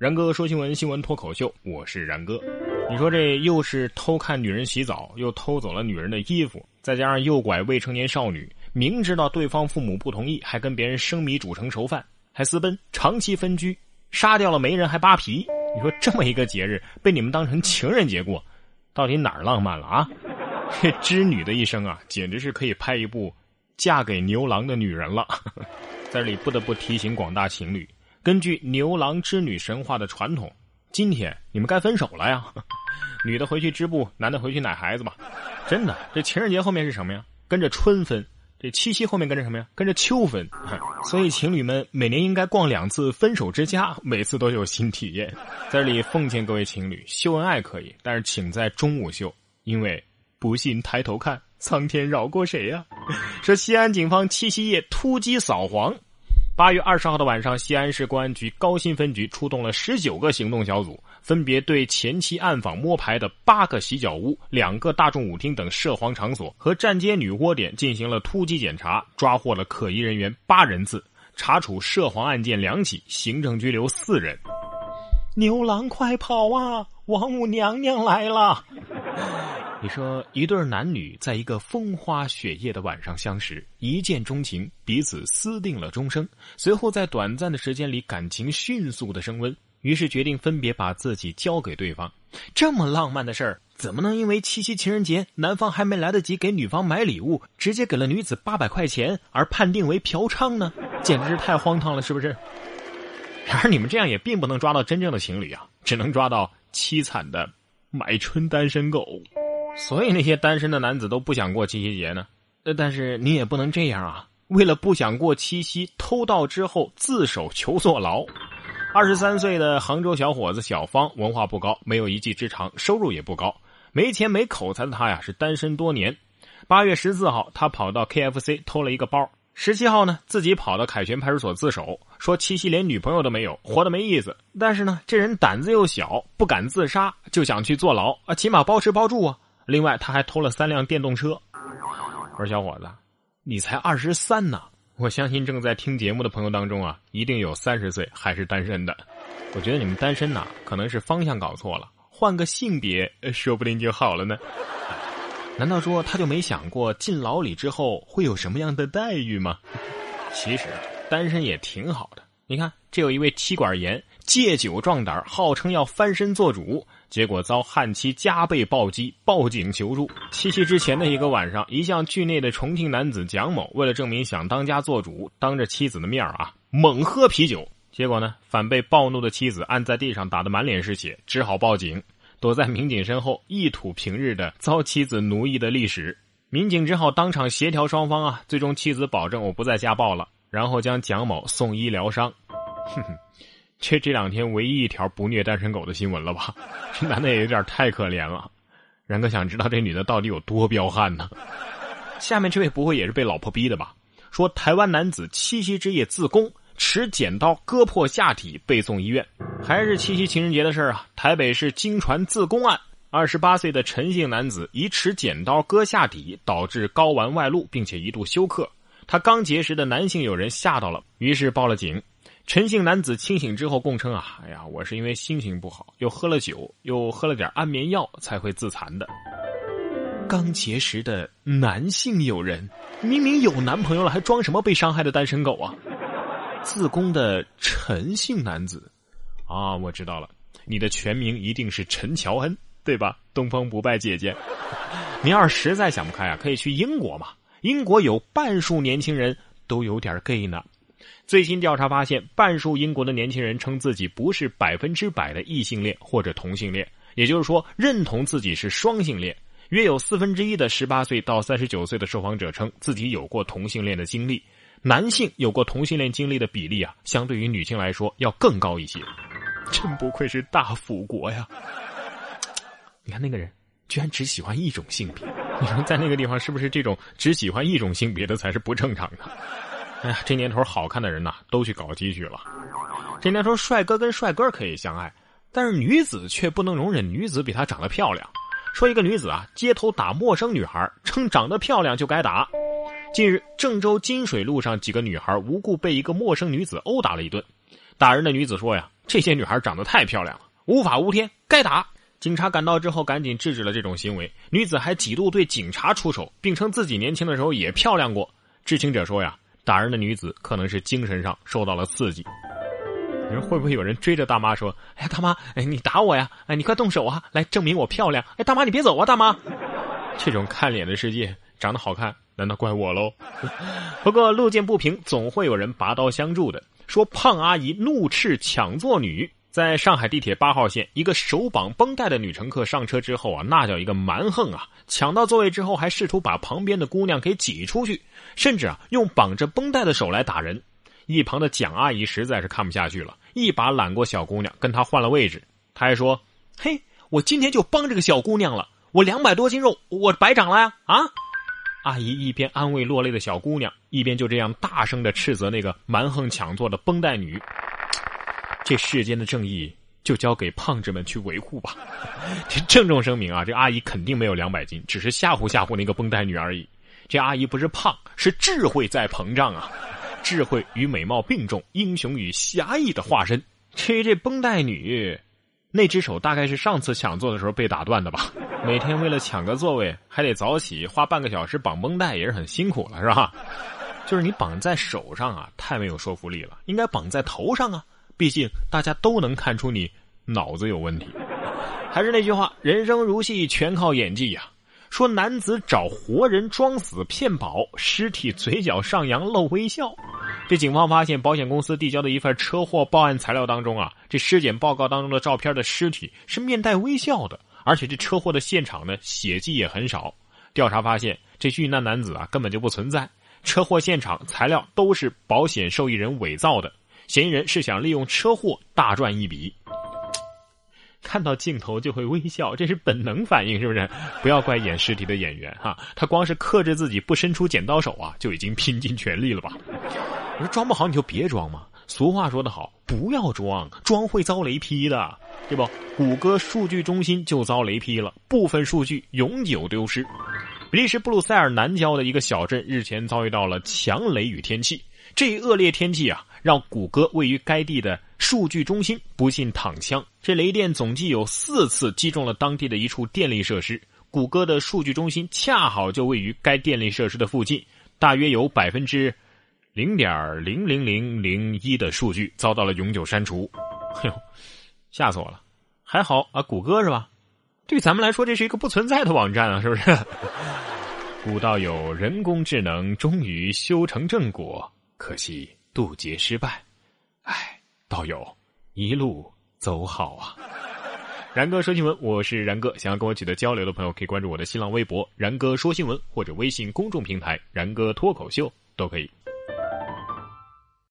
然哥说新闻，新闻脱口秀，我是然哥。你说这又是偷看女人洗澡，又偷走了女人的衣服，再加上诱拐未成年少女，明知道对方父母不同意，还跟别人生米煮成熟饭，还私奔，长期分居，杀掉了媒人还扒皮。你说这么一个节日被你们当成情人节过，到底哪儿浪漫了啊？这织女的一生啊，简直是可以拍一部《嫁给牛郎的女人》了。在这里不得不提醒广大情侣。根据牛郎织女神话的传统，今天你们该分手了呀！女的回去织布，男的回去奶孩子吧。真的，这情人节后面是什么呀？跟着春分。这七夕后面跟着什么呀？跟着秋分。所以情侣们每年应该逛两次分手之家，每次都有新体验。在这里奉劝各位情侣，秀恩爱可以，但是请在中午秀，因为不信抬头看，苍天饶过谁呀？说西安警方七夕夜突击扫黄。八月二十号的晚上，西安市公安局高新分局出动了十九个行动小组，分别对前期暗访摸排的八个洗脚屋、两个大众舞厅等涉黄场所和站街女窝点进行了突击检查，抓获了可疑人员八人次，查处涉黄案件两起，行政拘留四人。牛郎快跑啊！王母娘娘来了。你说，一对男女在一个风花雪夜的晚上相识，一见钟情，彼此私定了终生。随后在短暂的时间里，感情迅速的升温，于是决定分别把自己交给对方。这么浪漫的事儿，怎么能因为七夕情人节，男方还没来得及给女方买礼物，直接给了女子八百块钱而判定为嫖娼呢？简直是太荒唐了，是不是？然而你们这样也并不能抓到真正的情侣啊，只能抓到凄惨的买春单身狗。所以那些单身的男子都不想过七夕节呢，呃，但是你也不能这样啊！为了不想过七夕，偷盗之后自首求坐牢。二十三岁的杭州小伙子小方，文化不高，没有一技之长，收入也不高，没钱没口才的他呀，是单身多年。八月十四号，他跑到 KFC 偷了一个包。十七号呢，自己跑到凯旋派出所自首，说七夕连女朋友都没有，活得没意思。但是呢，这人胆子又小，不敢自杀，就想去坐牢啊，起码包吃包住啊。另外，他还偷了三辆电动车。我说小伙子，你才二十三呢！我相信正在听节目的朋友当中啊，一定有三十岁还是单身的。我觉得你们单身呐，可能是方向搞错了，换个性别说不定就好了呢。难道说他就没想过进牢里之后会有什么样的待遇吗？其实单身也挺好的。你看，这有一位妻管严借酒壮胆，号称要翻身做主。结果遭汉妻加倍暴击，报警求助。七夕之前的一个晚上，一向惧内的重庆男子蒋某，为了证明想当家做主，当着妻子的面啊，猛喝啤酒。结果呢，反被暴怒的妻子按在地上打得满脸是血，只好报警。躲在民警身后，一吐平日的遭妻子奴役的历史。民警只好当场协调双方啊，最终妻子保证我不再家暴了，然后将蒋某送医疗伤。哼哼。这这两天唯一一条不虐单身狗的新闻了吧？这 男的也有点太可怜了。然哥想知道这女的到底有多彪悍呢？下面这位不会也是被老婆逼的吧？说台湾男子七夕之夜自宫，持剪刀割破下体被送医院。还是七夕情人节的事儿啊！台北市经传自宫案，二十八岁的陈姓男子以持剪刀割下体，导致睾丸外露，并且一度休克。他刚结识的男性友人吓到了，于是报了警。陈姓男子清醒之后供称：“啊，哎呀，我是因为心情不好，又喝了酒，又喝了点安眠药，才会自残的。”刚结识的男性友人，明明有男朋友了，还装什么被伤害的单身狗啊？自宫的陈姓男子，啊，我知道了，你的全名一定是陈乔恩，对吧？东方不败姐姐，你要是实在想不开啊，可以去英国嘛，英国有半数年轻人都有点 gay 呢。最新调查发现，半数英国的年轻人称自己不是百分之百的异性恋或者同性恋，也就是说，认同自己是双性恋。约有四分之一的十八岁到三十九岁的受访者称自己有过同性恋的经历。男性有过同性恋经历的比例啊，相对于女性来说要更高一些。真不愧是大腐国呀！你看那个人，居然只喜欢一种性别。你说在那个地方，是不是这种只喜欢一种性别的才是不正常的？哎呀，这年头好看的人呐，都去搞基去了。这年头，帅哥跟帅哥可以相爱，但是女子却不能容忍女子比他长得漂亮。说一个女子啊，街头打陌生女孩，称长得漂亮就该打。近日，郑州金水路上几个女孩无故被一个陌生女子殴打了一顿。打人的女子说呀，这些女孩长得太漂亮了，无法无天，该打。警察赶到之后，赶紧制止了这种行为。女子还几度对警察出手，并称自己年轻的时候也漂亮过。知情者说呀，打人的女子可能是精神上受到了刺激。你说会不会有人追着大妈说：“哎呀，大妈，哎，你打我呀？哎，你快动手啊，来证明我漂亮！哎，大妈，你别走啊，大妈。”这种看脸的世界，长得好看，难道怪我喽？不过路见不平，总会有人拔刀相助的。说胖阿姨怒斥抢座女。在上海地铁八号线，一个手绑绷带的女乘客上车之后啊，那叫一个蛮横啊！抢到座位之后，还试图把旁边的姑娘给挤出去，甚至啊，用绑着绷带的手来打人。一旁的蒋阿姨实在是看不下去了，一把揽过小姑娘，跟她换了位置。她还说：“嘿，我今天就帮这个小姑娘了，我两百多斤肉，我白长了呀！”啊！阿姨一边安慰落泪的小姑娘，一边就这样大声的斥责那个蛮横抢座的绷带女。这世间的正义就交给胖子们去维护吧。郑重声明啊，这阿姨肯定没有两百斤，只是吓唬吓唬那个绷带女而已。这阿姨不是胖，是智慧在膨胀啊！智慧与美貌并重，英雄与侠义的化身。这这绷带女，那只手大概是上次抢座的时候被打断的吧？每天为了抢个座位，还得早起，花半个小时绑绷带，也是很辛苦了，是吧？就是你绑在手上啊，太没有说服力了，应该绑在头上啊。毕竟大家都能看出你脑子有问题。还是那句话，人生如戏，全靠演技呀。说男子找活人装死骗保，尸体嘴角上扬露微笑。这警方发现保险公司递交的一份车祸报案材料当中啊，这尸检报告当中的照片的尸体是面带微笑的，而且这车祸的现场呢血迹也很少。调查发现，这遇难男子啊根本就不存在，车祸现场材料都是保险受益人伪造的。嫌疑人是想利用车祸大赚一笔，看到镜头就会微笑，这是本能反应，是不是？不要怪演尸体的演员哈，他光是克制自己不伸出剪刀手啊，就已经拼尽全力了吧？我说装不好你就别装嘛。俗话说得好，不要装，装会遭雷劈的，对不？谷歌数据中心就遭雷劈了，部分数据永久丢失。比利时布鲁塞尔南郊的一个小镇日前遭遇到了强雷雨天气，这一恶劣天气啊。让谷歌位于该地的数据中心不幸躺枪。这雷电总计有四次击中了当地的一处电力设施。谷歌的数据中心恰好就位于该电力设施的附近，大约有百分之零点零零零零一的数据遭到了永久删除。哎呦，吓死我了！还好啊，谷歌是吧？对咱们来说，这是一个不存在的网站啊，是不是？古道有人工智能终于修成正果，可惜。渡劫失败，哎，道友一路走好啊！然哥说新闻，我是然哥，想要跟我取得交流的朋友，可以关注我的新浪微博“然哥说新闻”或者微信公众平台“然哥脱口秀”都可以。